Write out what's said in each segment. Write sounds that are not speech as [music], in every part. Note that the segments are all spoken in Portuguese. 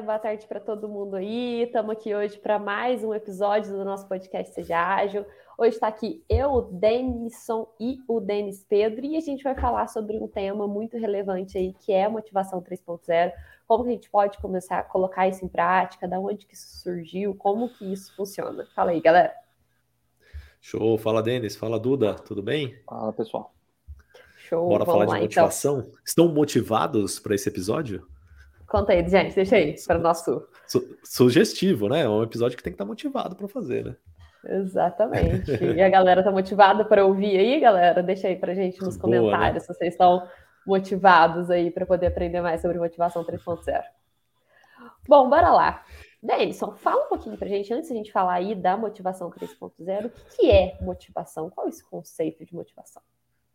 boa tarde para todo mundo aí. Estamos aqui hoje para mais um episódio do nosso podcast Seja Ágil. Hoje está aqui eu, o Denison e o Denis Pedro, e a gente vai falar sobre um tema muito relevante aí, que é a motivação 3.0. Como que a gente pode começar a colocar isso em prática, da onde que isso surgiu, como que isso funciona. Fala aí, galera. Show, fala Denis, fala Duda, tudo bem? Fala pessoal. Show, Bora falar lá, de então. motivação? Então. Estão motivados para esse episódio? Conta aí, gente, deixa aí para o nosso. Su sugestivo, né? É um episódio que tem que estar tá motivado para fazer, né? Exatamente. [laughs] E a galera tá motivada para ouvir aí, galera? Deixa aí para gente nos Boa, né? comentários né? se vocês estão motivados aí para poder aprender mais sobre motivação 3.0. Bom, bora lá. Denison, fala um pouquinho para gente, antes de a gente falar aí da motivação 3.0, o que, que é motivação? Qual é esse conceito de motivação?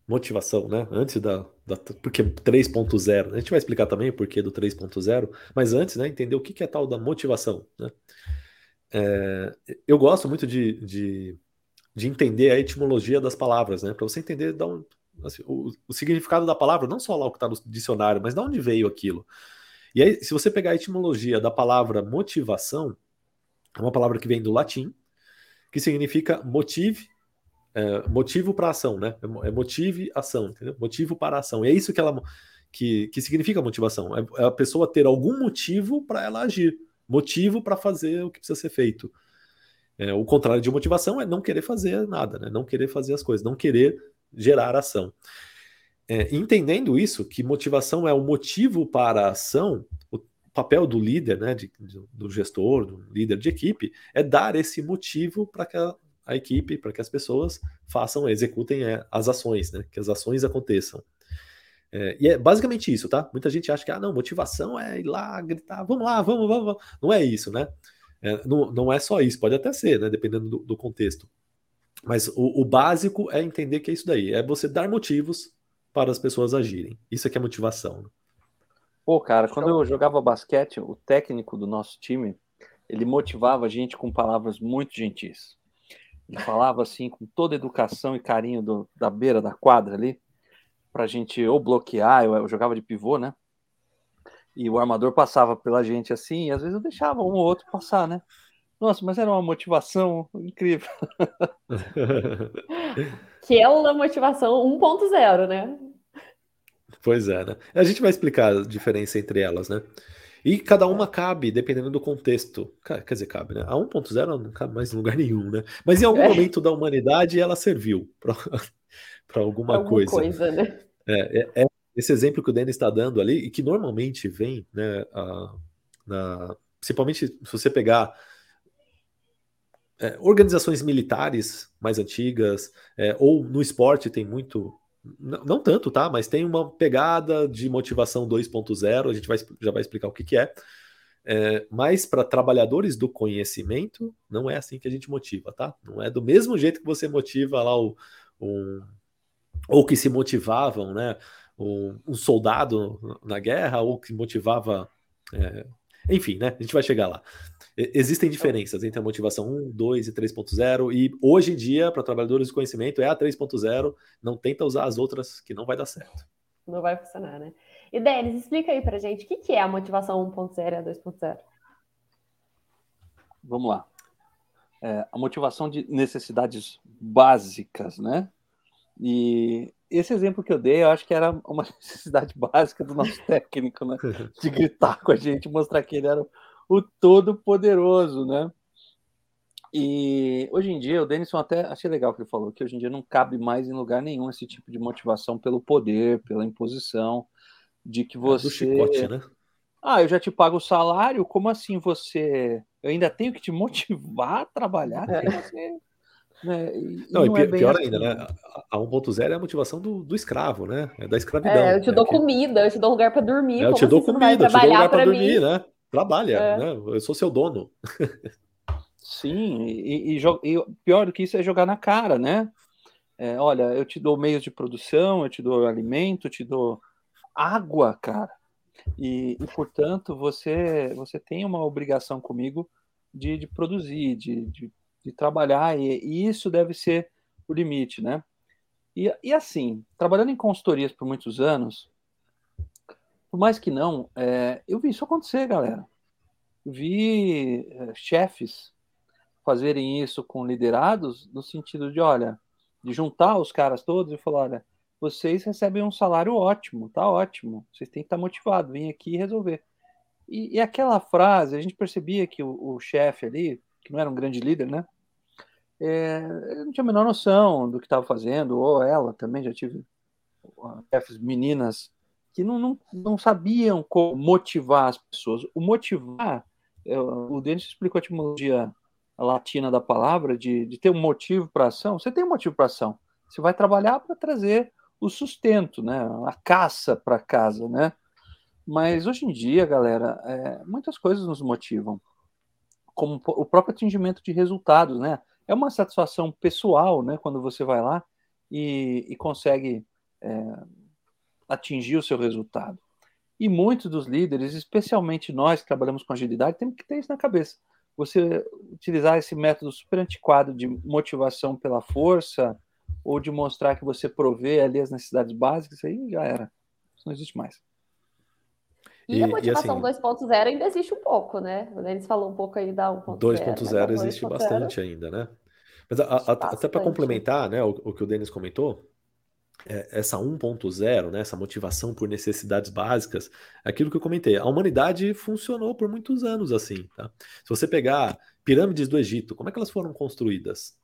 Motivação, né? Antes da, da porque 3.0, a gente vai explicar também o porquê do 3.0, mas antes, né, entender o que, que é tal da motivação, né? É, eu gosto muito de, de, de, entender a etimologia das palavras, né? Para você entender da um, assim, o, o, significado da palavra, não só lá o que está no dicionário, mas de onde veio aquilo. E aí, se você pegar a etimologia da palavra motivação, é uma palavra que vem do latim, que significa motive é, motivo para ação, né? É, é motive ação, entendeu? Motivo para ação. E é isso que ela que, que significa motivação. É, é a pessoa ter algum motivo para ela agir, motivo para fazer o que precisa ser feito. É, o contrário de motivação é não querer fazer nada, né? Não querer fazer as coisas, não querer gerar ação. É, entendendo isso, que motivação é o motivo para a ação, o papel do líder, né, de, do gestor, do líder de equipe, é dar esse motivo para que a, equipe, para que as pessoas façam, executem é, as ações, né? Que as ações aconteçam. É, e é basicamente isso, tá? Muita gente acha que, ah, não, motivação é ir lá, gritar, vamos lá, vamos, vamos, vamos. Não é isso, né? É, não, não é só isso, pode até ser, né? Dependendo do, do contexto. Mas o, o, básico é entender que é isso daí, é você dar motivos para as pessoas agirem. Isso é que é motivação. Né? Pô, cara, quando eu jogava basquete, o técnico do nosso time, ele motivava a gente com palavras muito gentis. Ele falava assim, com toda educação e carinho do, da beira da quadra ali, pra gente ou bloquear, eu, eu, jogava de pivô, né? E o armador passava pela gente assim, e às vezes eu deixava um ou outro passar, né? Nossa, mas era uma motivação incrível. [laughs] que é uma motivação 1.0, né? Pois é, né? A gente vai explicar a diferença entre elas, né? E cada uma cabe, dependendo do contexto. Quer dizer, cabe, né? A 1.0 não cabe mais em lugar nenhum, né? Mas em algum é. momento da humanidade ela serviu para [laughs] alguma, alguma coisa. coisa né? É, é, é, esse exemplo que o Denis está dando ali, e que normalmente vem, né, a, na, principalmente se você pegar é, organizações militares mais antigas, é, ou no esporte tem muito não, tanto, tá? Mas tem uma pegada de motivação 2.0, a gente vai, já vai explicar o que, que é. é mas para trabalhadores do conhecimento, não é assim que a gente motiva, tá? Não é do mesmo jeito que você motiva lá o. Um, ou que se motivavam, né? Um, um, soldado na guerra, ou que motivava. É, enfim, né? A gente vai chegar lá. Existem diferenças entre a motivação 1, 2 e 3.0, e hoje em dia, para trabalhadores de conhecimento, é a 3.0, não tenta usar as outras que não vai dar certo. Não vai funcionar, né? E Denis, explica aí para gente o que, que é a motivação 1.0 e a 2.0. Vamos lá. É, a motivação de necessidades básicas, né? E esse exemplo que eu dei, eu acho que era uma [laughs] necessidade básica do nosso técnico, né? [laughs] De gritar com a gente, mostrar que ele era o Todo-Poderoso, né? E hoje em dia, o Denison até achei legal que ele falou, que hoje em dia não cabe mais em lugar nenhum esse tipo de motivação pelo poder, pela imposição, de que você. É do chicote, né? Ah, eu já te pago o salário, como assim você. Eu ainda tenho que te motivar a trabalhar? É. Você... Né? E não, não, e é pior, assim. ainda, né? A 1.0 é a motivação do, do, escravo, né? É da escravidão. É, eu te né? dou comida, eu te dou lugar para dormir. É, eu te dou assim comida, eu te dou lugar para dormir, né? Trabalha, é. né? Eu sou seu dono. Sim, e, e, e, pior do que isso é jogar na cara, né? É, olha, eu te dou meios de produção, eu te dou alimento, eu te dou água, cara. E, e portanto, você você tem uma obrigação comigo de, de produzir, de, de, de trabalhar, e, isso deve ser o limite, né? E, e assim, trabalhando em consultorias por muitos anos, por mais que não, é, eu vi isso acontecer, galera. vi eh, chefes fazerem isso com liderados no sentido de, olha, de juntar os caras todos e falar, olha, vocês recebem um salário ótimo, tá ótimo, vocês têm que estar motivados, vem aqui resolver. E, e aquela frase, a gente percebia que o, o chefe ali, que não era um grande líder, né? É, não tinha a menor noção do que estava fazendo, ou ela também, já tive chefes meninas que não, não, não sabiam como motivar as pessoas. O motivar, o Denis explicou a etimologia latina da palavra, de, de ter um motivo para ação. Você tem um motivo para ação. Você vai trabalhar para trazer o sustento, né? a caça para casa, né? Mas hoje em dia, galera, é, muitas coisas nos motivam, como o próprio atingimento de resultados, né? É uma satisfação pessoal, né? Quando você vai lá e, e consegue é, atingir o seu resultado. E muitos dos líderes, especialmente nós que trabalhamos com agilidade, temos que ter isso na cabeça. Você utilizar esse método super antiquado de motivação pela força ou de mostrar que você provê ali as necessidades básicas, aí já era. Isso não existe mais. E, e a motivação assim, 2.0 ainda existe um pouco, né? O Denis falou um pouco aí da 1.0. 2.0 existe bastante ainda, né? Mas a, a, até para complementar né, o, o, que o Denis comentou, essa 1.0, né, essa motivação por necessidades básicas, é aquilo que eu comentei, a humanidade funcionou por muitos anos assim. Tá? Se você pegar pirâmides do Egito, como é que elas foram construídas?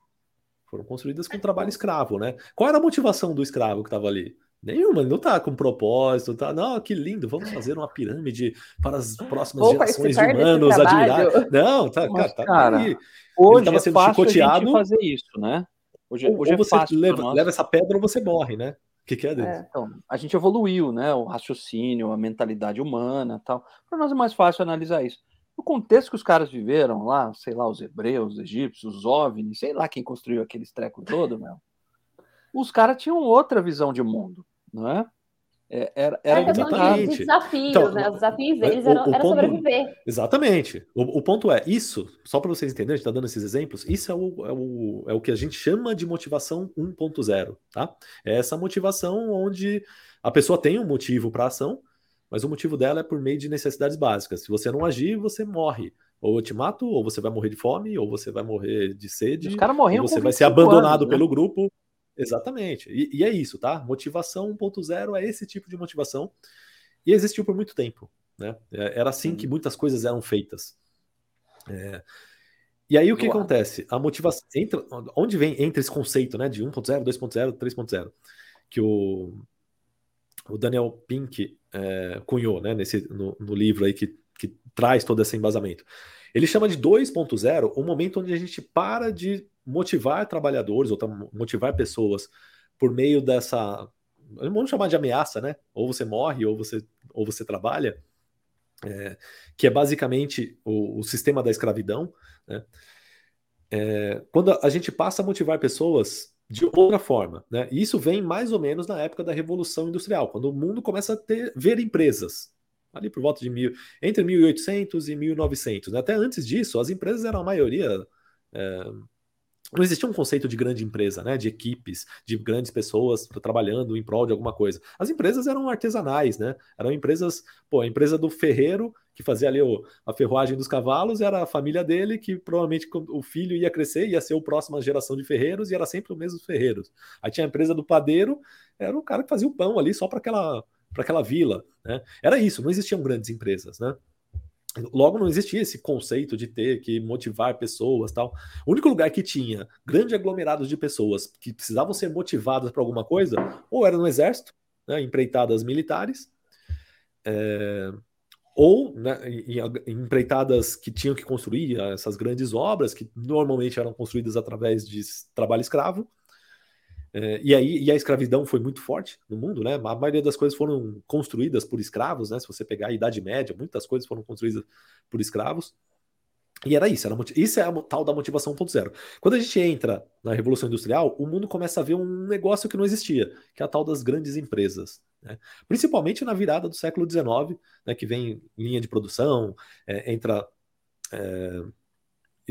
Foram construídas com trabalho escravo, né? Qual era a motivação do escravo que estava ali? Nenhuma, ele não tá com propósito, tá? Não, que lindo, vamos fazer uma pirâmide para as próximas Vou gerações de humanos admirar. Não, tá, Mas, cara, tá cara aí. Hoje é sendo fácil chicoteado. fazer isso, né? Hoje, ou, hoje ou é você leva, leva, essa pedra ou você morre, né? O que, que é, é então, a gente evoluiu, né? O raciocínio, a mentalidade humana tal. Para nós é mais fácil analisar isso. No contexto que os caras viveram lá, sei lá, os hebreus, os egípcios, os OVNIs, sei lá quem construiu aqueles treco todo, meu. Os caras tinham outra visão de mundo não é? É era, era é exatamente. De desafios, então, né? Os desafios deles eram, o, o era ponto, sobreviver. Exatamente. O, o, ponto é, isso, só para vocês entenderem, a gente está dando esses exemplos, isso é o, é, o, é o que a gente chama de motivação 1.0, tá? É essa motivação onde a pessoa tem um motivo para ação, mas o motivo dela é por meio de necessidades básicas. Se você não agir, você morre. Ou eu te mato, ou você vai morrer de fome, ou você vai morrer de sede, Os caras morriam ou você vai ser abandonado anos, né? pelo grupo. Exatamente. E, e, é isso, tá? Motivação 1.0 é esse tipo de motivação. E existiu por muito tempo. Né? É, era assim que muitas coisas eram feitas. É... E aí o que acontece? A motivação. Entra, onde vem entra esse conceito né, de 1.0, 2.0, 3.0? Que o, o Daniel Pink é, cunhou né, nesse, no, no livro aí que, que traz todo esse embasamento. Ele chama de 2.0 o momento onde a gente para de motivar trabalhadores ou motivar pessoas por meio dessa. Vamos chamar de ameaça, né? Ou você morre ou você, ou você trabalha, é, que é basicamente o, o, sistema da escravidão. Né? É, quando a gente passa a motivar pessoas de outra forma, né? E isso vem mais ou menos na época da Revolução Industrial, quando o mundo começa a ter, ver empresas. Ali por volta de mil, entre 1800 e 1900. Né? Até antes disso, as empresas eram a maioria é, não existia um conceito de grande empresa, né? De equipes, de grandes pessoas trabalhando em prol de alguma coisa. As empresas eram artesanais, né? Eram empresas, pô, a empresa do ferreiro que fazia ali o, a ferroagem dos cavalos era a família dele que provavelmente o filho ia crescer, ia ser o próxima geração de ferreiros e era sempre o mesmo ferreiros. Aí tinha a empresa do padeiro, era o cara que fazia o pão ali só para aquela para aquela vila, né? Era isso, não existiam grandes empresas, né? Logo, não existia esse conceito de ter que motivar pessoas tal. O único lugar que tinha grandes aglomerados de pessoas que precisavam ser motivadas para alguma coisa, ou era no exército, né, empreitadas militares, é, ou né, em, em empreitadas que tinham que construir essas grandes obras, que normalmente eram construídas através de trabalho escravo, é, e aí e a escravidão foi muito forte no mundo, né? A maioria das coisas foram construídas por escravos, né? Se você pegar a Idade Média, muitas coisas foram construídas por escravos. E era isso, era, isso é a tal da motivação 1.0. Quando a gente entra na Revolução Industrial, o mundo começa a ver um negócio que não existia, que é a tal das grandes empresas. Né? Principalmente na virada do século XIX, né, que vem linha de produção, é, entra é,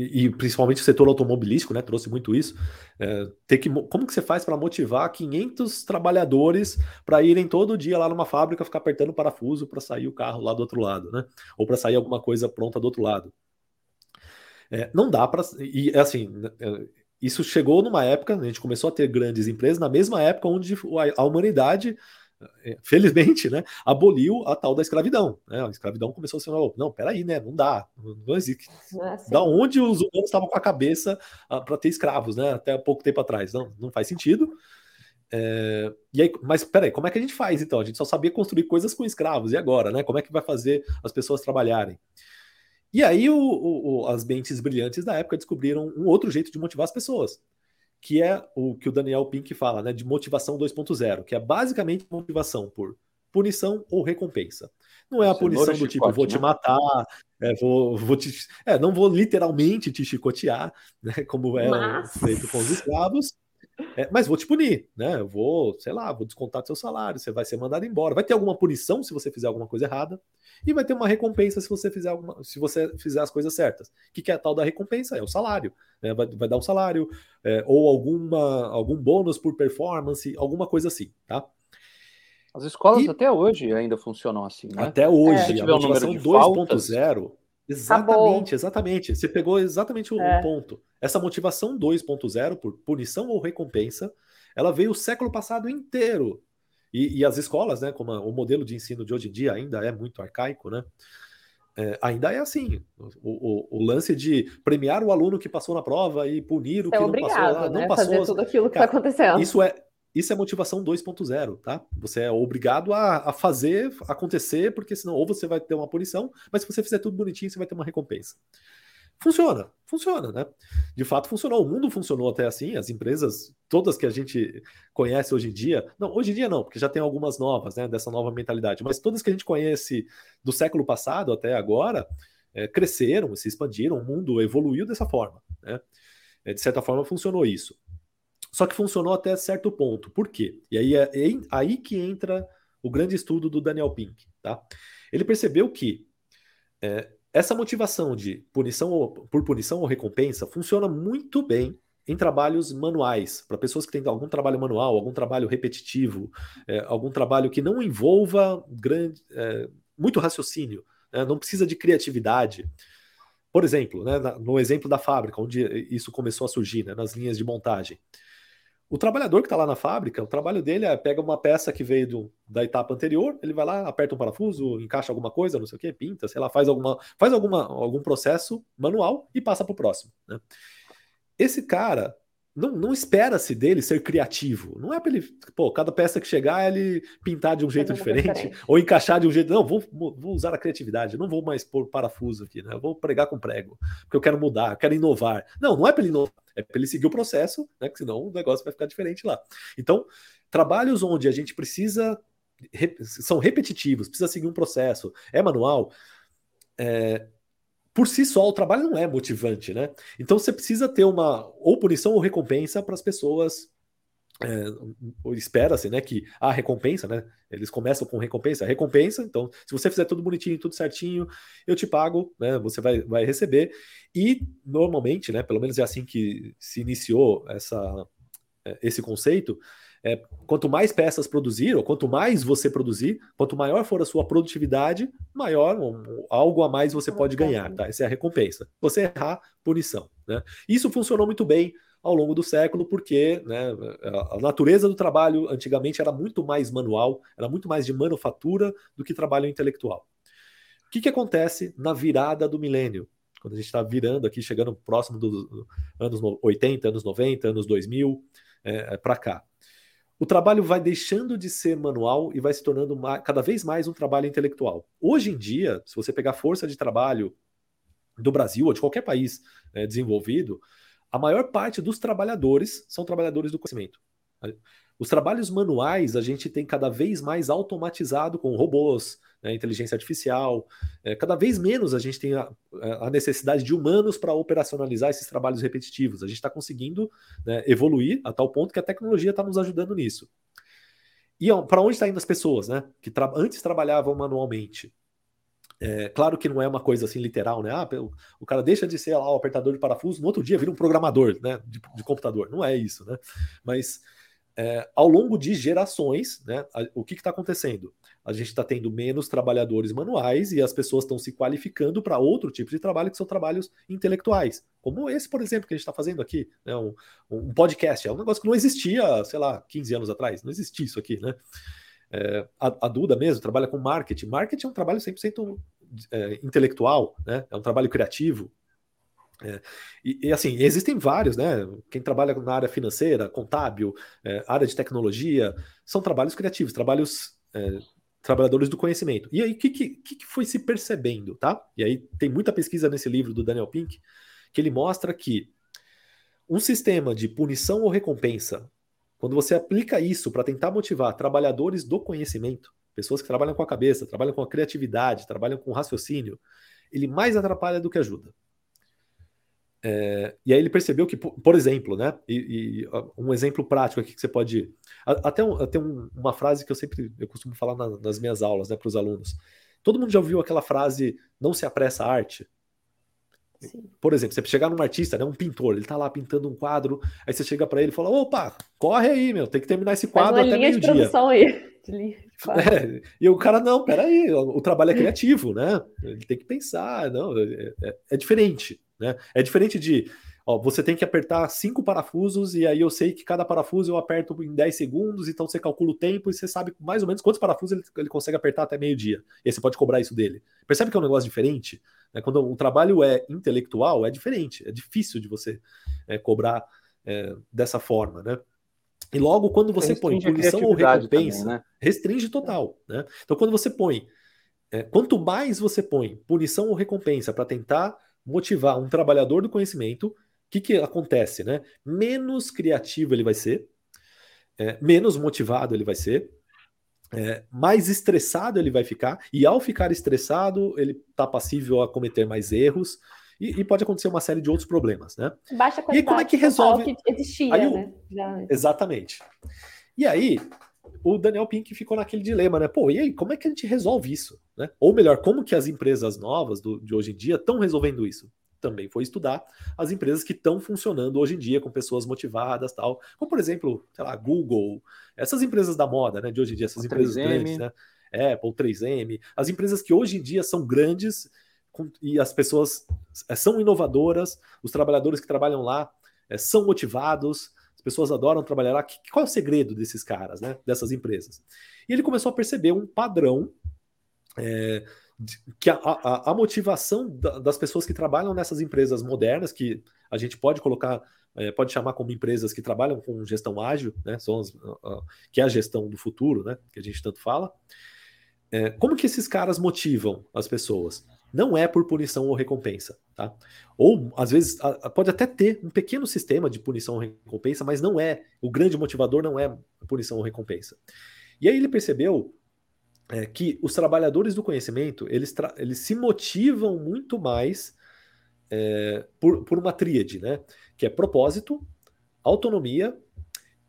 e, principalmente o setor automobilístico, né, trouxe muito isso. É, ter que, como que você faz para motivar 500 trabalhadores para irem todo dia lá numa fábrica ficar apertando parafuso para sair o carro lá do outro lado, né? Ou para sair alguma coisa pronta do outro lado. É, não dá para. E assim, é, isso chegou numa época, a gente começou a ter grandes empresas na mesma época onde a humanidade felizmente, né, aboliu a tal da escravidão. Né? A escravidão começou a ser, oh, não, peraí, né, não dá, não existe. Nossa. Da onde os humanos estavam com a cabeça ah, para ter escravos, né, até pouco tempo atrás? Não, não faz sentido. É, e aí, mas peraí, como é que a gente faz então? A gente só sabia construir coisas com escravos, e agora, né? Como é que vai fazer as pessoas trabalharem? E aí o, o, as mentes brilhantes da época descobriram um outro jeito de motivar as pessoas que é o que o Daniel Pink fala, né, de motivação 2.0, que é basicamente motivação por punição ou recompensa. Não é a punição do tipo, vou te matar, é, vou, vou te, é, não vou literalmente te chicotear, [laughs] né, como é mas... feito com os escravos, é, mas vou te punir, né? Eu vou, sei lá, vou descontar do seu salário, você vai ser mandado embora. Vai ter alguma punição se você fizer alguma coisa errada, e vai ter uma recompensa se você fizer alguma, se você fizer as coisas certas. O que, que é a tal da recompensa? É o salário. Né? Vai, vai dar um salário, é, ou alguma, algum bônus por performance, alguma coisa assim, tá? As escolas e... até hoje ainda funcionam assim, né? Até hoje, é. a motivação 2.0 Exatamente, Acabou. exatamente. Você pegou exatamente o, é. ponto. Essa motivação 2.0 por punição ou recompensa, ela veio o século passado inteiro. E, e as escolas, né, como a, o modelo de ensino de hoje em dia ainda é muito arcaico, né? É, ainda é assim. O, o, o, lance de premiar o aluno que passou na prova e punir o é que não passou né? não passou. Fazer tudo aquilo que está acontecendo. Isso é, isso é motivação 2.0, tá? Você é obrigado a, a, fazer acontecer, porque senão ou você vai ter uma punição, mas se você fizer tudo bonitinho, você vai ter uma recompensa. Funciona, funciona, né? De fato funcionou. O mundo funcionou até assim, as empresas, todas que a gente conhece hoje em dia, não, hoje em dia não, porque já tem algumas novas, né, dessa nova mentalidade, mas todas que a gente conhece do século passado até agora, é, cresceram, se expandiram, o mundo evoluiu dessa forma, né? É, de certa forma funcionou isso. Só que funcionou até certo ponto. Por quê? E aí é, é aí que entra o grande estudo do Daniel Pink. Tá? Ele percebeu que é, essa motivação de punição ou, por punição ou recompensa funciona muito bem em trabalhos manuais, para pessoas que têm algum trabalho manual, algum trabalho repetitivo, é, algum trabalho que não envolva grande, é, muito raciocínio, né? não precisa de criatividade. Por exemplo, né, no exemplo da fábrica, onde isso começou a surgir, né, nas linhas de montagem. O trabalhador que está lá na fábrica, o trabalho dele é pega uma peça que veio do, da etapa anterior, ele vai lá, aperta um parafuso, encaixa alguma coisa, não sei o que, pinta, sei lá, faz, alguma, faz alguma, algum processo manual e passa para o próximo. Né? Esse cara, não, não espera-se dele ser criativo. Não é para ele, pô, cada peça que chegar, ele pintar de um jeito diferente, diferente, ou encaixar de um jeito. Não, vou, vou usar a criatividade, não vou mais pôr parafuso aqui, né? Eu vou pregar com prego, porque eu quero mudar, eu quero inovar. Não, não é para ele inovar, é para ele seguir o processo, né? Que senão o negócio vai ficar diferente lá. Então, trabalhos onde a gente precisa. São repetitivos, precisa seguir um processo, é manual. É, por si só o trabalho não é motivante, né? Então você precisa ter uma ou punição ou recompensa para as pessoas. É, Espera-se, né, que a recompensa, né? Eles começam com recompensa, recompensa. Então, se você fizer tudo bonitinho, tudo certinho, eu te pago, né? Você vai, vai receber. E normalmente, né? Pelo menos é assim que se iniciou essa, é, esse conceito é, quanto mais peças produzir, ou quanto mais você produzir, quanto maior for a sua produtividade, maior um, algo a mais você pode ganhar, tá? Essa é a recompensa. Você errar, punição. Né? Isso funcionou muito bem ao longo do século, porque né, a natureza do trabalho antigamente era muito mais manual, era muito mais de manufatura do que trabalho intelectual. O que, que acontece na virada do milênio? Quando a gente está virando aqui, chegando próximo dos anos 80, anos 90, anos 2000, é, para cá o trabalho vai deixando de ser manual e vai se tornando cada vez mais um trabalho intelectual. Hoje em dia, se você pegar força de trabalho do Brasil ou de qualquer país é, desenvolvido, a maior parte dos trabalhadores são trabalhadores do conhecimento. Os trabalhos manuais a gente tem cada vez mais automatizado com robôs, né, inteligência artificial. É, cada vez menos a gente tem a, a necessidade de humanos para operacionalizar esses trabalhos repetitivos. A gente está conseguindo né, evoluir a tal ponto que a tecnologia está nos ajudando nisso. E para onde está indo as pessoas, né? Que tra antes trabalhavam manualmente. É, claro que não é uma coisa assim literal, né? Ah, o cara deixa de ser lá o apertador de parafuso, no outro dia vira um programador né, de, de computador. Não é isso, né? Mas é, ao longo de gerações, né, a, o que está acontecendo? A gente está tendo menos trabalhadores manuais e as pessoas estão se qualificando para outro tipo de trabalho, que são trabalhos intelectuais, como esse, por exemplo, que a gente está fazendo aqui, né, um, um, podcast. É um negócio que não existia, sei lá, 15 anos atrás, não existia isso aqui, né? É, a, a, Duda mesmo trabalha com marketing. Marketing é um trabalho 100% é, intelectual, né? é um trabalho criativo. É, e, e, assim, existem vários, né? Quem trabalha na área financeira, contábil, é, área de tecnologia, são trabalhos criativos, trabalhos é, trabalhadores do conhecimento. E aí, o que, que, que foi se percebendo, tá? E aí tem muita pesquisa nesse livro do Daniel Pink, que ele mostra que um sistema de punição ou recompensa quando você aplica isso para tentar motivar trabalhadores do conhecimento, pessoas que trabalham com a cabeça, trabalham com a criatividade, trabalham com o raciocínio, ele mais atrapalha do que ajuda. É, e aí ele percebeu que, por exemplo, né, e, e um exemplo prático aqui que você pode. Até, até um, uma frase que eu sempre eu costumo falar na, nas minhas aulas né, para os alunos. Todo mundo já ouviu aquela frase, não se apressa a arte? Sim. Por exemplo, você chegar num artista, né, um pintor, ele tá lá pintando um quadro, aí você chega para ele e fala: opa, corre aí, meu, tem que terminar esse quadro Faz uma até meio-dia. de produção aí. [laughs] É, e o cara, não, peraí, o, o trabalho é criativo, né? Ele tem que pensar, não, é, é, é diferente, né? É diferente de Ó, você tem que apertar cinco parafusos e aí eu sei que cada parafuso eu aperto em 10 segundos, então você calcula o tempo e você sabe mais ou menos quantos parafusos ele, ele consegue apertar até meio-dia. E aí você pode cobrar isso dele. Percebe que é um negócio diferente? Né? Quando o trabalho é intelectual, é diferente, é difícil de você é, cobrar é, dessa forma, né? E logo, quando você restringe põe punição ou recompensa, também, né? restringe total. Né? Então, quando você põe, é, quanto mais você põe punição ou recompensa para tentar motivar um trabalhador do conhecimento, que, que acontece, né? Menos criativo ele vai ser, é, menos motivado ele vai ser, é, mais estressado ele vai ficar, e ao ficar estressado, ele está passível a cometer mais erros, e, e, pode acontecer uma série de outros problemas, né? Baixa qualidade e como é que resolve? Que existia, aí, né? Já... Exatamente. E aí, o Daniel Pink ficou naquele dilema, né? Pô, e aí, como é que a gente resolve isso? Né? Ou melhor, como que as empresas novas do, de hoje em dia estão resolvendo isso? Também foi estudar as empresas que estão funcionando hoje em dia com pessoas motivadas tal, como por exemplo, sei lá, Google, essas empresas da moda, né, de hoje em dia, essas empresas 3M. grandes, né, Apple, 3M, as empresas que hoje em dia são grandes e as pessoas é, são inovadoras, os trabalhadores que trabalham lá é, são motivados, as pessoas adoram trabalhar lá. Qual é o segredo desses caras, né, dessas empresas? E ele começou a perceber um padrão é, que a, a, a motivação das pessoas que trabalham nessas empresas modernas, que a gente pode colocar, é, pode chamar como empresas que trabalham com gestão ágil, né, são as, que é a gestão do futuro, né, que a gente tanto fala. É, como que esses caras motivam as pessoas? Não é por punição ou recompensa, tá? Ou às vezes pode até ter um pequeno sistema de punição ou recompensa, mas não é o grande motivador, não é punição ou recompensa. E aí ele percebeu é, que os trabalhadores do conhecimento eles, eles se motivam muito mais é, por, por uma tríade, né? Que é propósito, autonomia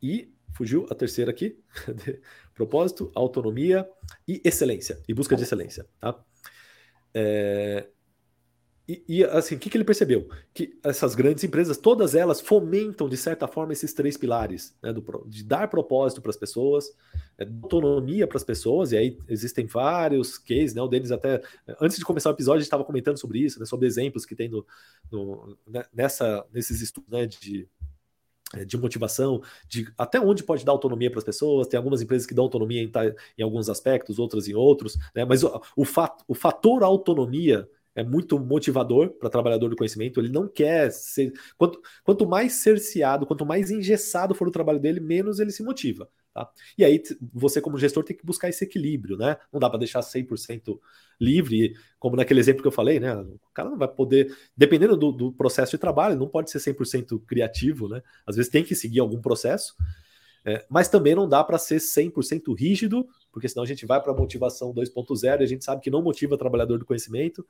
e fugiu a terceira aqui, [laughs] propósito, autonomia e excelência e busca de excelência, tá? É, e, e, assim, o que, que ele percebeu? Que essas grandes empresas, todas elas fomentam, de certa forma, esses três pilares, né, do, de dar propósito para as pessoas, é, autonomia para as pessoas, e aí existem vários cases, né, o Denis até, antes de começar o episódio, a gente estava comentando sobre isso, né, sobre exemplos que tem no, no né, nessa, nesses estudos né, de, é, de motivação, de até onde pode dar autonomia para as pessoas. Tem algumas empresas que dão autonomia em, em alguns aspectos, outras em outros, né? mas o, o, fato, o fator autonomia é muito motivador para trabalhador do conhecimento. Ele não quer ser. Quanto, quanto mais cerceado, quanto mais engessado for o trabalho dele, menos ele se motiva. Tá? E aí você, como gestor, tem que buscar esse equilíbrio, né? Não dá para deixar 100% livre, como naquele exemplo que eu falei, né? O cara não vai poder, dependendo do, do processo de trabalho, não pode ser 100% criativo, né? Às vezes tem que seguir algum processo, é, mas também não dá para ser 100% rígido, porque senão a gente vai para a motivação 2.0 e a gente sabe que não motiva o trabalhador do conhecimento.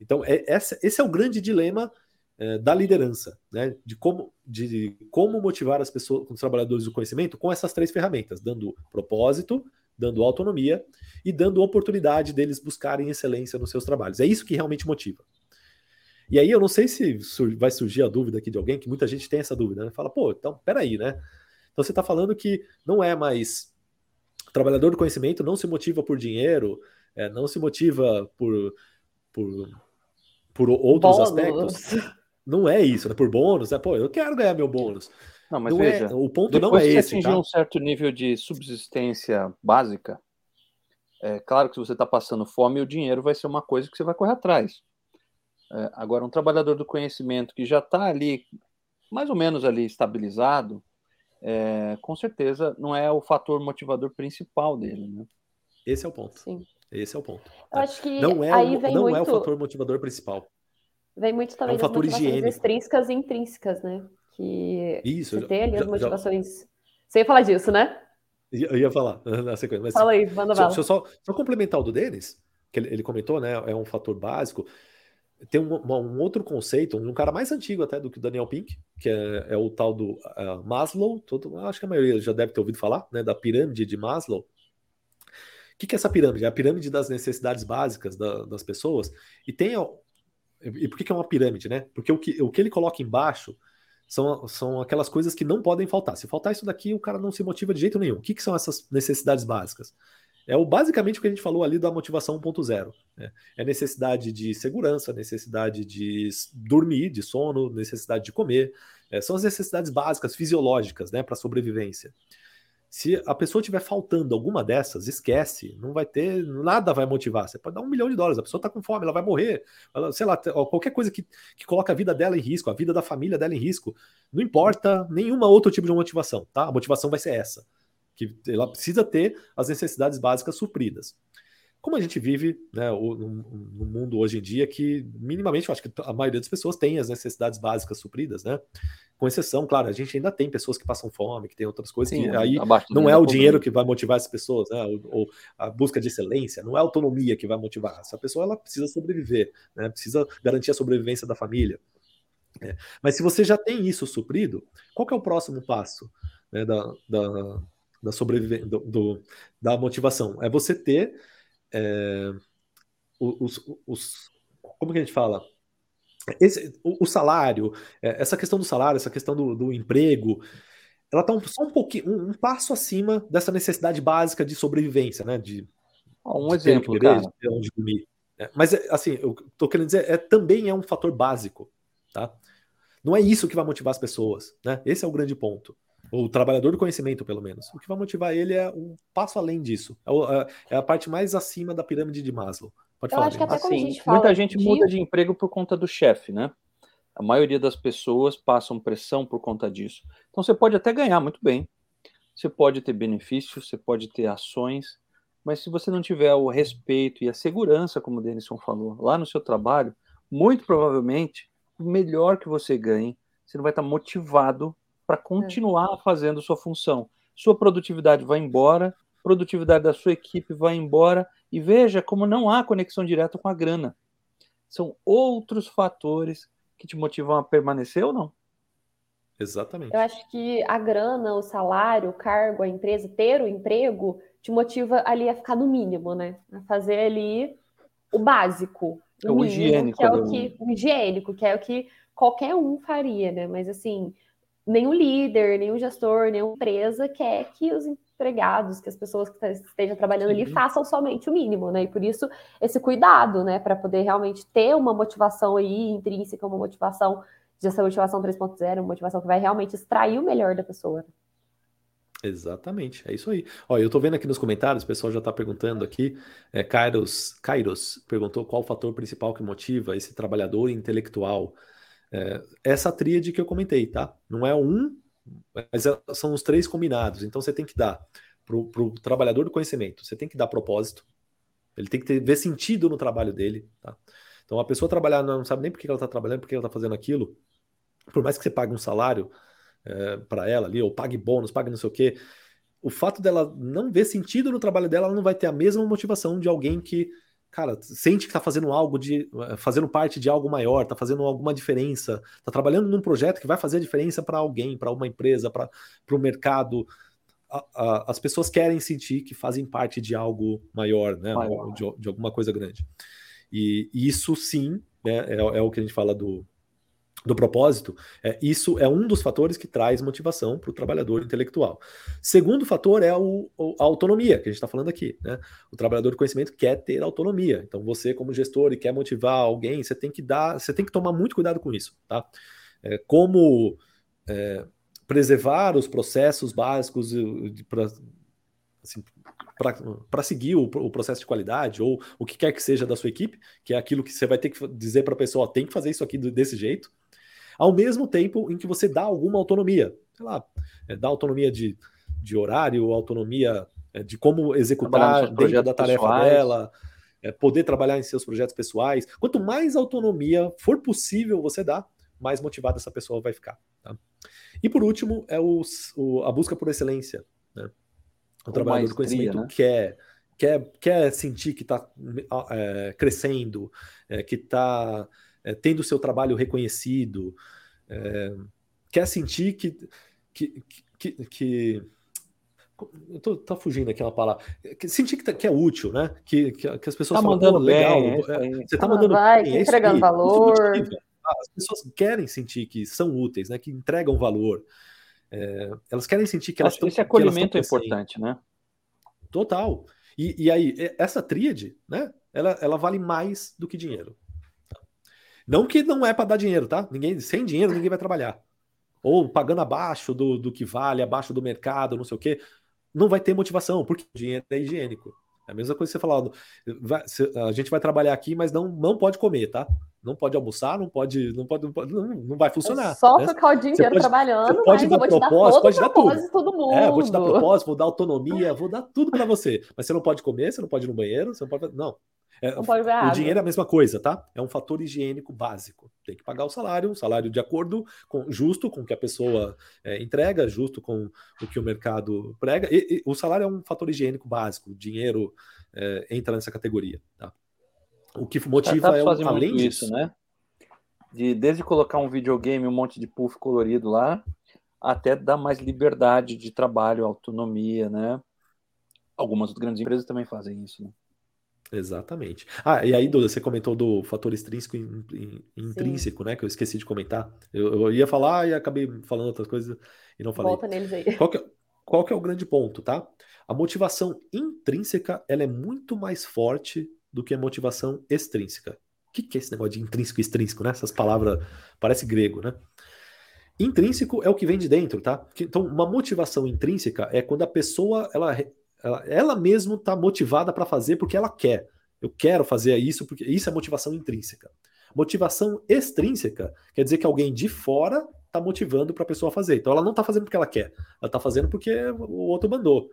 Então, é, essa, esse é o grande dilema é, da liderança, né? De como, de como motivar as pessoas, os trabalhadores do conhecimento com essas três ferramentas, dando propósito, dando autonomia e dando oportunidade deles buscarem excelência nos seus trabalhos. É isso que realmente motiva. E aí eu não sei se vai surgir a dúvida aqui de alguém, que muita gente tem essa dúvida, né? Fala, pô, então, peraí, né? Então você está falando que não é mais trabalhador do conhecimento não se motiva por dinheiro, é, não se motiva por, por, por outros bônus. aspectos. Não é isso, né? Por bônus, é, pô, eu quero ganhar meu bônus. Não, mas não é, veja, é, o ponto não é esse. Se atingir tá? um certo nível de subsistência básica, é claro que se você está passando fome, o dinheiro vai ser uma coisa que você vai correr atrás. É, agora, um trabalhador do conhecimento que já está ali, mais ou menos ali estabilizado, é, com certeza não é o fator motivador principal dele. Né? Esse é o ponto. Sim. Esse é o ponto. Eu acho que não é, aí o, vem não muito... é o fator motivador principal. Vem muito também é um fator higiênico. extrínsecas e intrínsecas, né? Que Isso, você tem ali já, as motivações. Já... Você ia falar disso, né? Eu ia falar [laughs] na sequência. Mas, Fala aí, manda bala. Deixa eu só, só complementar o do Denis, que ele, ele, comentou, né? É um fator básico. Tem um, um, outro conceito, um cara mais antigo até do que o Daniel Pink, que é, é o tal do uh, Maslow. Todo, acho que a maioria já deve ter ouvido falar, né? Da pirâmide de Maslow. O que, que é essa pirâmide? É a pirâmide das necessidades básicas da, das pessoas. E tem. E por que, que é uma pirâmide, né? Porque o que, o que ele coloca embaixo são, são aquelas coisas que não podem faltar. Se faltar isso daqui, o cara não se motiva de jeito nenhum. O que, que são essas necessidades básicas? É o, basicamente o que a gente falou ali da motivação 1.0. Né? É necessidade de segurança, necessidade de dormir, de sono, necessidade de comer. É, são as necessidades básicas, fisiológicas, né, para sobrevivência. Se a pessoa tiver faltando alguma dessas, esquece, não vai ter, nada vai motivar. Você pode dar um milhão de dólares, a pessoa está com fome, ela vai morrer, ela, sei lá, qualquer coisa que, que coloca a vida dela em risco, a vida da família dela em risco, não importa nenhuma outro tipo de motivação, tá? A motivação vai ser essa que ela precisa ter as necessidades básicas supridas. Como a gente vive né, no mundo hoje em dia que, minimamente, eu acho que a maioria das pessoas tem as necessidades básicas supridas, né? Com exceção, claro, a gente ainda tem pessoas que passam fome, que tem outras coisas, Sim, que aí não é o dinheiro que vai motivar essas pessoas, né? Ou, ou, a busca de excelência, não é a autonomia que vai motivar. Essa pessoa ela precisa sobreviver, né? Precisa garantir a sobrevivência da família. É. Mas se você já tem isso suprido, qual é o próximo passo né, da, da da sobrevivência, do, do, da motivação. É você ter é, os, os, Como que a gente fala? Esse, o, o salário, é, essa questão do salário, essa questão do, do emprego, ela está um, só um pouquinho, um, um, passo acima dessa necessidade básica de sobrevivência, né? De, um de exemplo, querer, cara. De onde dormir. É, mas, assim, eu tô querendo dizer, é, também é um fator básico, tá? Não é isso que vai motivar as pessoas, né? Esse é o grande ponto. O trabalhador do conhecimento, pelo menos. O que vai motivar ele é um passo além disso. É, é, é a parte mais acima da pirâmide de Maslow. Pode Eu falar. Acho que até assim, a gente fala muita gente de... muda de emprego por conta do chefe, né? A maioria das pessoas passam pressão por conta disso. Então você pode até ganhar muito bem, você pode ter benefícios, você pode ter ações, mas se você não tiver o respeito e a segurança, como o Denison falou, lá no seu trabalho, muito provavelmente, o melhor que você ganhe, você não vai estar motivado para é. continuar é. fazendo sua função. Sua produtividade vai embora, produtividade da sua equipe vai embora, e veja como não há conexão direta com a grana. São outros fatores que te motivam a permanecer ou não. Exatamente. Eu acho que a grana, o salário, o cargo, a empresa, ter o emprego, te motiva ali a ficar no mínimo, né? A fazer ali o básico. O, o mínimo, higiênico. Que é o, que, o higiênico, que é o que qualquer um faria, né? Mas assim, nenhum líder, nenhum gestor, nenhuma empresa quer que os empregados, que as pessoas que estejam trabalhando ali façam somente o mínimo, né? E por isso esse cuidado, né, para poder realmente ter uma motivação aí intrínseca, uma motivação de essa motivação 3.0, uma motivação que vai realmente extrair o melhor da pessoa. Exatamente, é isso aí. Ó, eu tô vendo aqui nos comentários, o pessoal já tá perguntando aqui, é, Kairos, Kairos perguntou qual o fator principal que motiva esse trabalhador intelectual é, essa tríade que eu comentei, tá? Não é um, mas é, são os três combinados. Então você tem que dar para o trabalhador do conhecimento, você tem que dar propósito, ele tem que ter, ver sentido no trabalho dele, tá? Então a pessoa trabalhar não sabe nem por que ela está trabalhando, por que ela está fazendo aquilo, por mais que você pague um salário é, para ela ali, ou pague bônus, pague não sei o quê, o fato dela não ver sentido no trabalho dela, ela não vai ter a mesma motivação de alguém que cara, sente que está fazendo algo de. Eh, fazendo parte de algo maior, está fazendo alguma diferença, está trabalhando num projeto que vai fazer a diferença para alguém, para uma empresa, para o mercado. a, a, as pessoas querem sentir que fazem parte de algo maior, né? Maior. De, de, alguma coisa grande. E, e isso sim né, é, é, o que a gente fala do, do propósito, é, isso é um dos fatores que traz motivação para o trabalhador intelectual. Segundo fator é o, a autonomia, que a gente está falando aqui. Né? O trabalhador de conhecimento quer ter autonomia. Então, você, como gestor, e quer motivar alguém, você tem que dar, você tem que tomar muito cuidado com isso. Tá? É, como é, preservar os processos básicos para assim, para seguir o, o, processo de qualidade ou o que quer que seja da sua equipe, que é aquilo que você vai ter que dizer para a pessoa, tem que fazer isso aqui desse jeito, ao mesmo tempo em que você dá alguma autonomia, sei lá, é, dá autonomia de, de horário, autonomia é, de como executar dentro da tarefa pessoais. dela, é, poder trabalhar em seus projetos pessoais. Quanto mais autonomia for possível você dar, mais motivada essa pessoa vai ficar. Tá? E por último, é o, o, a busca por excelência. Né? O trabalhador do conhecimento né? quer, quer, quer sentir que está é, crescendo, é, que está é, tendo o seu trabalho reconhecido, é, quer sentir que. que, que, que eu tô, tô fugindo aqui uma palavra. Sentir que, tá, que é útil, né? Que, que, que as pessoas tá falam, mandando legal. Bem, é você tá ah, mandando vai, bem, é entregando aí, valor. As pessoas querem sentir que são úteis, né? Que entregam valor. É, elas querem sentir que elas estão. Esse acolhimento é importante, né? Total. E, e aí, essa tríade, né? Ela, ela vale mais do que dinheiro. Não que não é para dar dinheiro, tá? Ninguém, sem dinheiro ninguém vai trabalhar. Ou pagando abaixo do, do que vale, abaixo do mercado, não sei o quê. Não vai ter motivação, porque o dinheiro é higiênico. É a mesma coisa que você falar, a gente vai trabalhar aqui, mas não, não pode comer, tá? Não pode almoçar, não pode, não pode, não, pode, não, não vai funcionar. É só né? ficar o dia inteiro pode, trabalhando, pode dar propósito, pode dar tudo. todo mundo. É, vou te dar propósito, vou dar autonomia, vou dar tudo para você. Mas você não pode comer, você não pode ir no banheiro, você não pode, não. É, o dinheiro é a mesma coisa, tá? É um fator higiênico básico. Tem que pagar o salário, um salário de acordo com justo com o que a pessoa é, entrega, justo com o que o mercado prega. E, e, o salário é um fator higiênico básico. O dinheiro é, entra nessa categoria, tá? O que motiva é o, além disso, isso, né? De, desde colocar um videogame, um monte de puff colorido lá, até dar mais liberdade de trabalho, autonomia, né? Algumas grandes empresas também fazem isso, né? Exatamente. Ah, e aí, Duda, você comentou do fator extrínseco e intrínseco, né? Que eu esqueci de comentar. Eu, eu, ia falar e acabei falando outras coisas e não falei. Volta neles aí. Qual que, é, qual que é o grande ponto, tá? A motivação intrínseca ela é muito mais forte do que a motivação extrínseca. O que, que é esse negócio de intrínseco e extrínseco, né? Essas palavras parece grego, né? Intrínseco é o que vem de dentro, tá? Então, uma motivação intrínseca é quando a pessoa ela ela, ela mesma está motivada para fazer porque ela quer. Eu quero fazer isso porque isso é motivação intrínseca. Motivação extrínseca quer dizer que alguém de fora está motivando para a pessoa fazer. Então ela não está fazendo porque ela quer, ela está fazendo porque o outro mandou.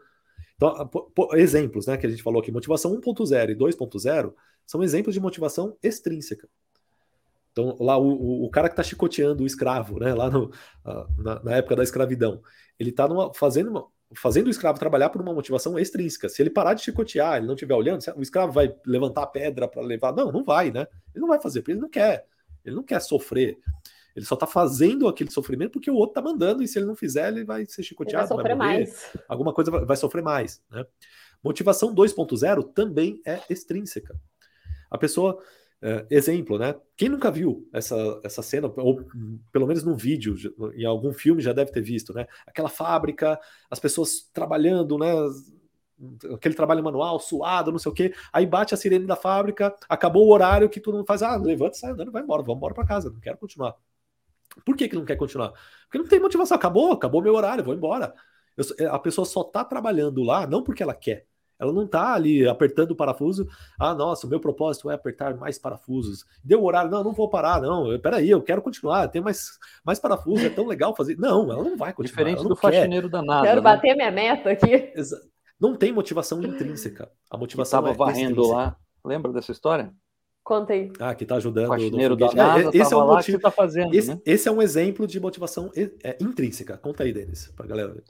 Então, exemplos, né, que a gente falou aqui, motivação 1.0 e 2.0 são exemplos de motivação extrínseca. Então, lá o, o cara que está chicoteando o escravo, né, lá no, na, na, época da escravidão, ele está fazendo uma, fazendo o escravo trabalhar por uma motivação extrínseca. Se ele parar de chicotear, ele não estiver olhando, o escravo vai levantar a pedra para levar. Não, não vai, né? Ele não vai fazer, porque ele não quer. Ele não quer sofrer. Ele só está fazendo aquele sofrimento porque o outro está mandando, e se ele não fizer, ele vai ser chicoteado. Ele vai sofrer vai mais. Alguma coisa vai, vai sofrer mais. Né? Motivação 2.0 também é extrínseca. A pessoa é, exemplo, né? Quem nunca viu essa, essa cena, ou pelo menos num vídeo, em algum filme já deve ter visto, né? Aquela fábrica, as pessoas trabalhando, né? Aquele trabalho manual, suado, não sei o quê. Aí bate a sirene da fábrica, acabou o horário que todo mundo faz, ah, levanta, sai andando, vai embora, vamos embora para casa, não quero continuar. Por que, que não quer continuar? Porque não tem motivação, acabou, acabou meu horário, vou embora. Eu, a pessoa só tá trabalhando lá, não porque ela quer, ela não está ali apertando o parafuso. Ah, nossa, o meu propósito é apertar mais parafusos. Deu o horário, não, não vou parar, não. Peraí, eu quero continuar, tem mais, mais parafusos, é tão legal fazer. Não, ela não vai continuar. Diferente do quer. faxineiro da NASA. Quero né? bater minha meta aqui. Não tem motivação intrínseca. A motivação estava é varrendo extrínseca. lá. Lembra dessa história? Contei. Ah, que está ajudando. O faxineiro da NASA. É, esse é um motivo. Que tá fazendo, esse, né? esse, é um exemplo de motivação é, intrínseca. Conta aí, Denis, para galera ver.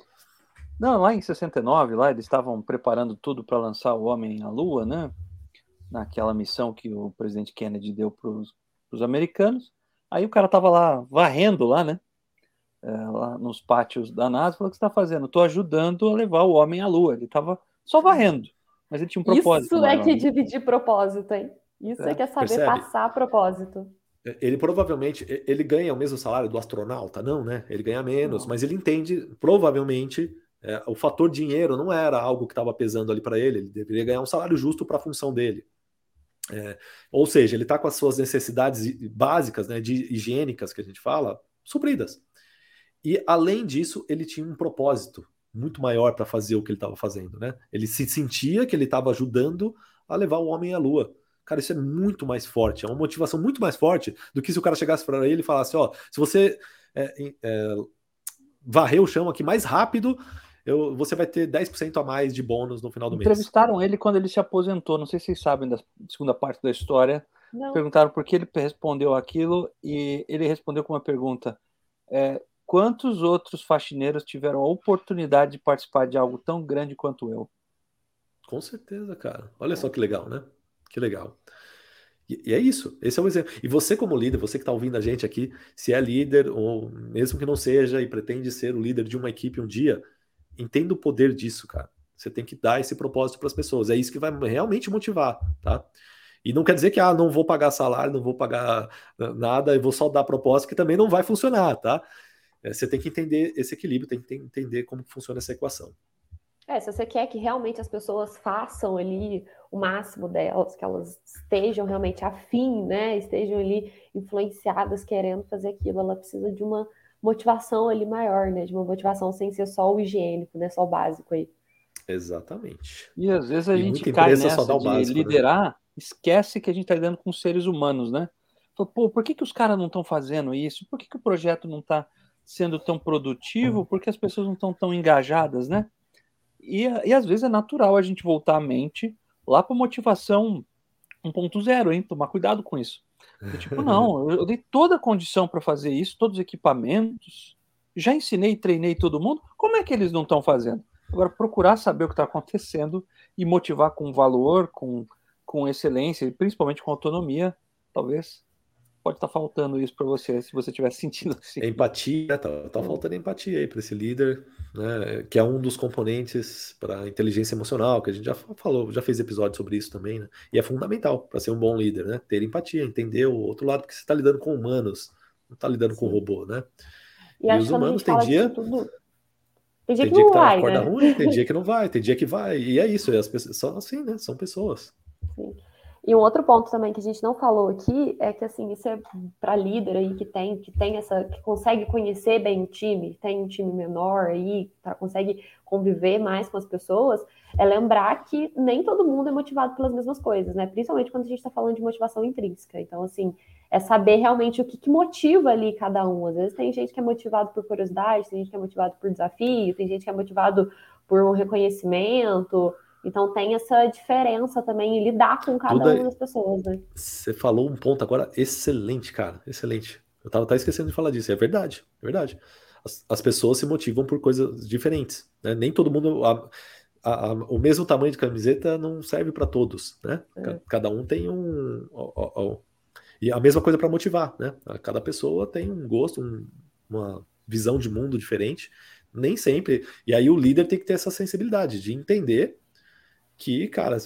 Não, lá em 69, lá eles estavam preparando tudo para lançar o homem à Lua, né? Naquela missão que o presidente Kennedy deu para os americanos. Aí o cara tava lá varrendo lá, né? é, lá nos pátios da NASA, falou: O que você está fazendo? Estou ajudando a levar o homem à Lua. Ele estava só varrendo, mas ele tinha um propósito. Isso é que dividir propósito, hein? Isso é, é que é saber Percebe? passar propósito. É, ele provavelmente ele ganha o mesmo salário do astronauta, não, né? Ele ganha menos, não. mas ele entende provavelmente é, o fator dinheiro não era algo que estava pesando ali para ele. Ele deveria ganhar um salário justo para a função dele. É, ou seja, ele está com as suas necessidades básicas, né, de higiênicas que a gente fala, supridas. E além disso, ele tinha um propósito muito maior para fazer o que ele estava fazendo, né? Ele se sentia que ele estava ajudando a levar o homem à lua. Cara, isso é muito mais forte, é uma motivação muito mais forte do que se o cara chegasse para ele e falasse: ó, se você é, é, varrer o chão aqui mais rápido, eu, você vai ter 10% a mais de bônus no final do mês. Entrevistaram ele quando ele se aposentou, não sei se vocês sabem da segunda parte da história. Não. Perguntaram por que ele respondeu aquilo e ele respondeu com uma pergunta: é, quantos outros faxineiros tiveram a oportunidade de participar de algo tão grande quanto eu? Com certeza, cara. Olha só que legal, né? Que legal. E, é isso, esse é o exemplo. E você, como líder, você que está ouvindo a gente aqui, se é líder, ou mesmo que não seja e pretende ser o líder de uma equipe um dia, entenda o poder disso, cara. Você tem que dar esse propósito para as pessoas. É isso que vai realmente motivar, tá? E não quer dizer que ah, não vou pagar salário, não vou pagar nada e vou só dar propósito, que também não vai funcionar, tá? É, você tem que entender esse equilíbrio, tem que entender como funciona essa equação. É, se você quer que realmente as pessoas façam ali o máximo delas, que elas estejam realmente afim, né? Estejam ali influenciadas, querendo fazer aquilo, ela precisa de uma motivação ali maior, né? De uma motivação sem ser só o higiênico, né? Só o básico aí. Exatamente. E às vezes a e gente cai nessa de básico, né? liderar, né? esquece que a gente está lidando com seres humanos, né? Pô, por que, que os caras não estão fazendo isso? Por que, que o projeto não está sendo tão produtivo? Por que as pessoas não estão tão engajadas, né? E, e às vezes é natural a gente voltar a mente lá para motivação 1.0, hein? Tomar cuidado com isso. Eu, tipo, não, eu dei toda a condição para fazer isso, todos os equipamentos, já ensinei, treinei todo mundo. Como é que eles não estão fazendo? Agora, procurar saber o que está acontecendo e motivar com valor, com, com excelência e principalmente com autonomia, talvez pode estar tá faltando isso para você, se você estiver [laughs] sentindo assim. Empatia, tá, tá faltando empatia aí para esse líder, né, que é um dos componentes para a inteligência emocional, que a gente já falou, já fez episódio sobre isso também, né? E é fundamental para ser um bom líder, né? Ter empatia, entender o outro lado, porque você está lidando com humanos, não está lidando Sim. com robô, né? E, e os humanos tem dia. Tudo... Tem dia, tem que, dia que, tá vai, né? ruim, tem dia [laughs] que não vai, tem dia que vai, e é isso, as pessoas são assim, né? São pessoas. Sim. E um outro ponto também que a gente não falou aqui é que assim, isso é para líder aí que tem, que tem essa, que consegue conhecer bem o time, tem um time menor aí, tá, consegue conviver mais com as pessoas, é lembrar que nem todo mundo é motivado pelas mesmas coisas, né? Principalmente quando a gente está falando de motivação intrínseca. Então, assim, é saber realmente o que, que, motiva ali cada um. Às vezes tem gente que é motivado por curiosidade, tem gente que é motivado por desafio, tem gente que é motivado por um reconhecimento. Então tem essa diferença também em lidar com cada uma das pessoas, né? Você falou um ponto agora excelente, cara. Excelente. Eu tava até esquecendo de falar disso. É verdade, é verdade. As, as pessoas se motivam por coisas diferentes. Né? Nem todo mundo. A, a, a, o mesmo tamanho de camiseta não serve para todos, né? É. Cada um tem um. Ó, ó, ó. E a mesma coisa para motivar, né? Cada pessoa tem um gosto, um, uma visão de mundo diferente. Nem sempre. E aí o líder tem que ter essa sensibilidade de entender que, cara,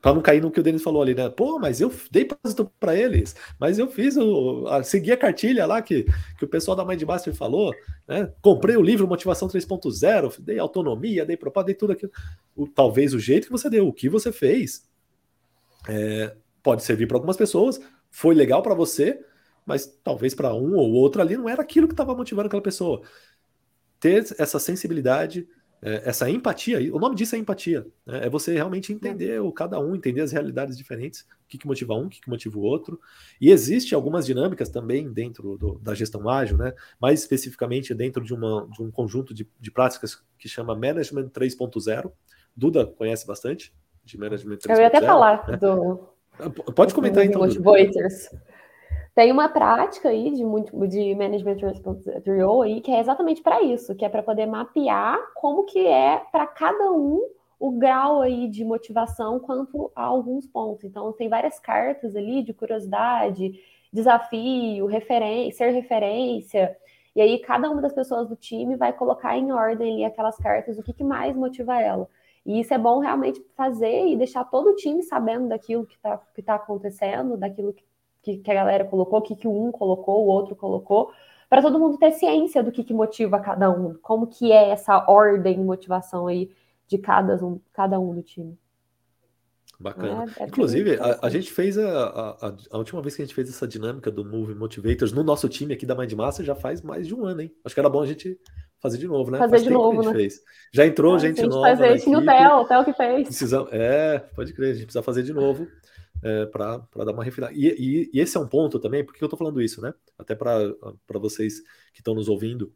para não cair no que o Denis falou ali, né? Pô, mas eu dei propósito para eles, mas eu fiz o. A, segui a cartilha lá que, que o pessoal da Mind Master falou, né? Comprei o livro Motivação 3.0, dei autonomia, dei propósito, dei tudo aquilo. O, talvez o jeito que você deu, o que você fez, é, pode servir para algumas pessoas, foi legal para você, mas talvez para um ou outro ali não era aquilo que estava motivando aquela pessoa. Ter essa sensibilidade é, essa empatia, o nome disso é empatia, né? é você realmente entender o cada um, entender as realidades diferentes, o que, que motiva um, o que, que motiva o outro. E existe algumas dinâmicas também dentro do, da gestão ágil, né? mais especificamente dentro de, uma, de um conjunto de, de práticas que chama Management 3.0. Duda conhece bastante de Management 3.0. Eu ia até falar né? do. Pode comentar então. Tem uma prática aí de, muito, de management responsibility aí que é exatamente para isso, que é para poder mapear como que é para cada um o grau aí de motivação quanto a alguns pontos. Então tem várias cartas ali de curiosidade, desafio, referência, ser referência. E aí cada uma das pessoas do time vai colocar em ordem ali aquelas cartas, o que, que mais motiva ela. E isso é bom realmente fazer e deixar todo o time sabendo daquilo que está que tá acontecendo, daquilo que, que, a galera colocou, o que, que um colocou, o outro colocou, para todo mundo ter ciência do que, que motiva cada um, como que é essa ordem e motivação aí de cada um, cada um do time. Bacana. É, é Inclusive, a, a, gente fez a, a, a, última vez que a gente fez essa dinâmica do Move Motivators no nosso time aqui da Mind Massa já faz mais de um ano, hein? Acho que era bom a gente fazer de novo, né? Fazer faz de novo, né? Fez. Já entrou é, gente, nova. Fazer isso no Theo, o Theo que fez. Precisamos, é, pode crer, a gente precisa fazer de novo é, para dar uma refinada. E, e, e, esse é um ponto também, por que eu tô falando isso, né? Até para vocês que estão nos ouvindo.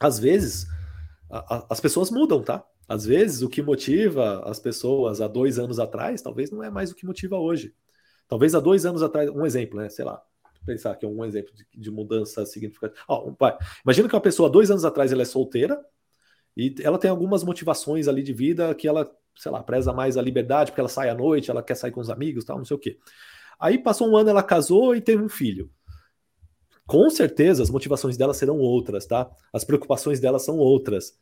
Às vezes, as pessoas mudam, tá? Às vezes, o que motiva as pessoas há dois anos atrás, talvez não é mais o que motiva hoje. Talvez há dois anos atrás, um exemplo, né? Sei lá, pensar que é um exemplo de, de mudança significativa. Oh, imagina que uma pessoa, dois anos atrás, ela é solteira e ela tem algumas motivações ali de vida que ela, sei lá, preza mais a liberdade, porque ela sai à noite, ela quer sair com os amigos, tal, não sei o quê. Aí passou um ano, ela casou e teve um filho. Com certeza as motivações dela serão outras, tá? As preocupações dela são outras.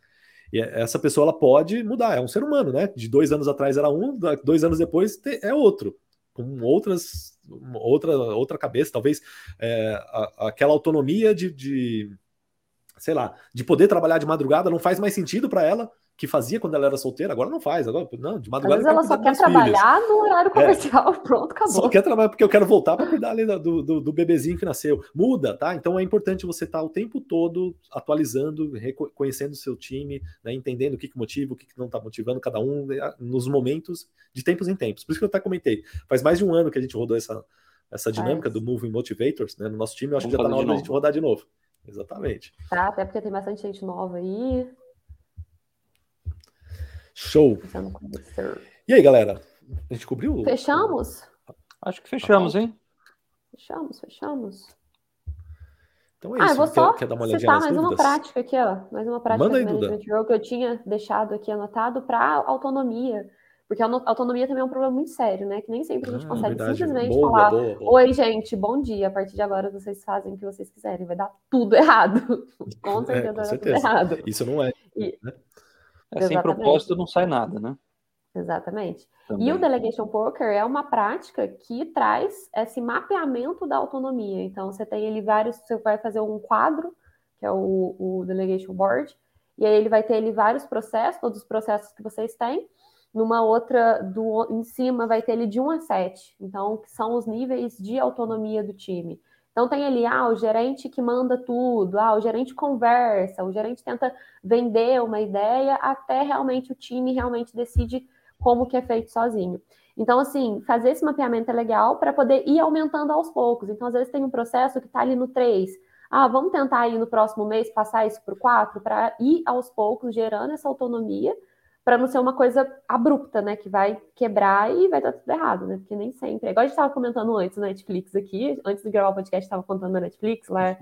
E é, essa pessoa ela pode mudar, é um ser humano, né? De dois anos atrás era um, dois anos depois é outro, com outras, outra, outra cabeça, talvez é, a, aquela autonomia de, de, sei lá, de poder trabalhar de madrugada não faz mais sentido para ela, que fazia quando ela era solteira, agora não faz. Agora, não, de madrugada. Às ela só quer trabalhar filhos. no horário é. comercial, é, [laughs] pronto, acabou. Só quer trabalhar porque eu quero voltar para cuidar ali do, do, do, bebezinho que nasceu. Muda, tá? Então é importante você estar tá o tempo todo atualizando, reconhecendo o seu time, né, entendendo o que, que motiva, o que, que não está motivando cada um né, nos momentos, de tempos em tempos. Por isso que eu até comentei. Faz mais de um ano que a gente rodou essa, essa dinâmica do Moving Motivators né, no nosso time. Eu acho Vamos que já está na hora de a gente rodar de novo. Exatamente. Tá, até porque tem bastante gente nova aí. Show. E aí, galera? A gente cobriu? Fechamos? Acho que fechamos, hein? Fechamos, fechamos. Então é isso. Ah, eu vou só quer, quer dar uma citar mais uma prática aqui, ó. Mais uma prática Manda aí, do Management Row que eu tinha deixado aqui anotado para autonomia. Porque a autonomia também é um problema muito sério, né? Que nem sempre a gente ah, consegue verdade. simplesmente boa, falar: boa, boa. Oi, gente, bom dia. A partir de agora vocês fazem o que vocês quiserem. Vai dar tudo [laughs] errado. com certeza, é, com certeza. tudo errado. Isso não é. E, né? É, sem propósito não sai nada, né? Exatamente. Também. E o Delegation Poker é uma prática que traz esse mapeamento da autonomia. Então, você tem ele vários, você vai fazer um quadro, que é o, o Delegation Board, e aí ele vai ter ele vários processos, todos os processos que vocês têm. Numa outra, do, em cima, vai ter ele de 1 a 7. Então, que são os níveis de autonomia do time. Então tem ali, ah, o gerente que manda tudo, ah, o gerente conversa, o gerente tenta vender uma ideia, até realmente o time realmente decide como que é feito sozinho. Então, assim, fazer esse mapeamento é legal para poder ir aumentando aos poucos. Então, às vezes tem um processo que está ali no 3. Ah, vamos tentar aí no próximo mês passar isso para o 4, para ir aos poucos gerando essa autonomia para não ser uma coisa abrupta, né? Que vai quebrar e vai dar tudo errado, né? Porque nem sempre. É igual a gente estava comentando antes no Netflix aqui, antes de gravar o podcast, estava contando na Netflix, lá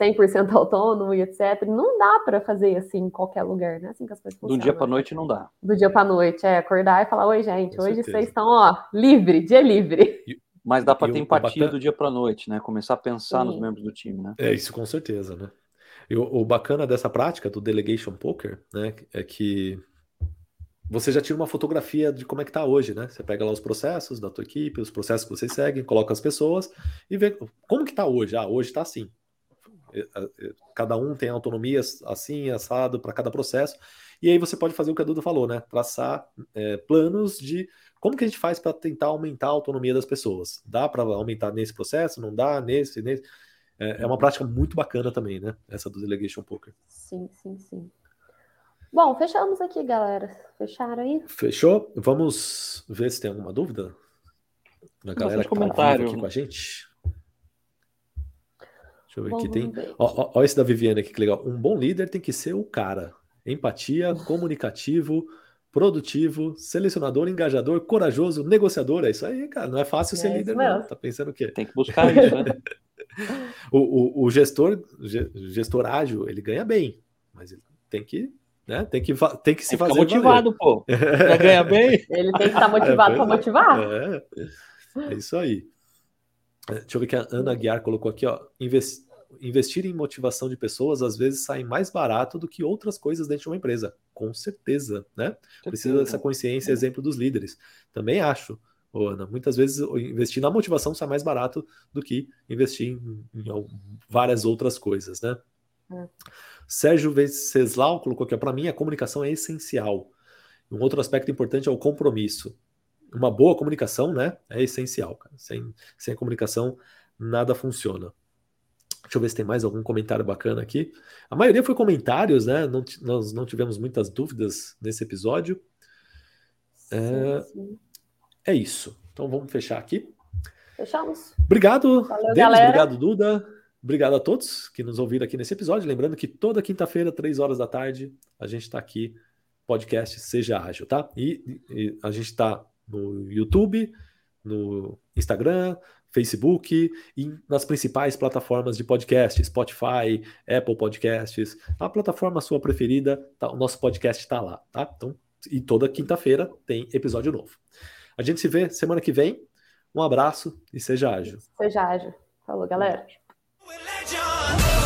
100% autônomo e etc. Não dá para fazer assim em qualquer lugar, né? Assim que as coisas funcionam. Do dia para noite não dá. Do dia para noite, é acordar e falar: Oi, gente, Com hoje certeza. vocês estão, ó, livre, dia livre. [laughs] Mas dá para ter empatia bacana... do dia para noite, né? Começar a pensar Sim. nos membros do time, né? É, isso com certeza, né? E o, o bacana dessa prática do delegation poker, né, é que você já tira uma fotografia de como é que está hoje, né? Você pega lá os processos da tua equipe, os processos que vocês seguem, coloca as pessoas e vê como que está hoje. Ah, hoje está assim. Cada um tem autonomia assim, assado para cada processo. E aí você pode fazer o que a Duda falou, né? Traçar é, planos de como que a gente faz para tentar aumentar a autonomia das pessoas. Dá para aumentar nesse processo? Não dá? Nesse, nesse. É, é uma prática muito bacana também, né? Essa do Delegation Poker. Sim, sim, sim. Bom, fechamos aqui, galera. Fecharam aí? Fechou? Vamos ver se tem alguma dúvida da galera que tá aqui com a gente. Deixa eu ver aqui. Tem... Ó, ó, esse da Viviane aqui, que legal. Um bom líder tem que ser o cara. Empatia, comunicativo, produtivo, selecionador, engajador, corajoso, negociador. É isso aí, cara. Não é fácil é ser líder, mesmo. não. Tá pensando o quê? Tem que buscar isso, né? [laughs] o, o, o gestor, gestor ágil, ele ganha bem, mas ele tem que né? Tem que, tem que se tem fazer. motivado, valer. pô. Já ganha bem. [laughs] Ele tem que estar motivado é, para motivar. É, é isso aí. É, deixa eu ver que a Ana Guiar colocou aqui, ó. Invest... investir em motivação de pessoas às vezes sai mais barato do que outras coisas dentro de uma empresa. Com certeza, né? Precisa dessa consciência, é. exemplo dos líderes. Também acho, Ana, muitas vezes investir na motivação sai mais barato do que investir em, em várias outras coisas, né? É. Sérgio Venceslau colocou aqui, para mim a comunicação é essencial. Um outro aspecto importante é o compromisso. Uma boa comunicação, né, é essencial. Cara. Sem, sem a comunicação, nada funciona. Deixa eu ver se tem mais algum comentário bacana aqui. A maioria foi comentários, né? Não, nós não tivemos muitas dúvidas nesse episódio. É, é isso. Então vamos fechar aqui. Fechamos. Obrigado, Valeu, Denis, obrigado, Duda. Obrigado a todos que nos ouviram aqui nesse episódio. Lembrando que toda quinta-feira, três horas da tarde, a gente está aqui, podcast Seja Ágil, tá? E, e a gente está no YouTube, no Instagram, Facebook e nas principais plataformas de podcast, Spotify, Apple Podcasts, a plataforma sua preferida, tá, o nosso podcast está lá, tá? Então, e toda quinta-feira tem episódio novo. A gente se vê semana que vem. Um abraço e seja ágil. Seja ágil. Falou, galera. Legend.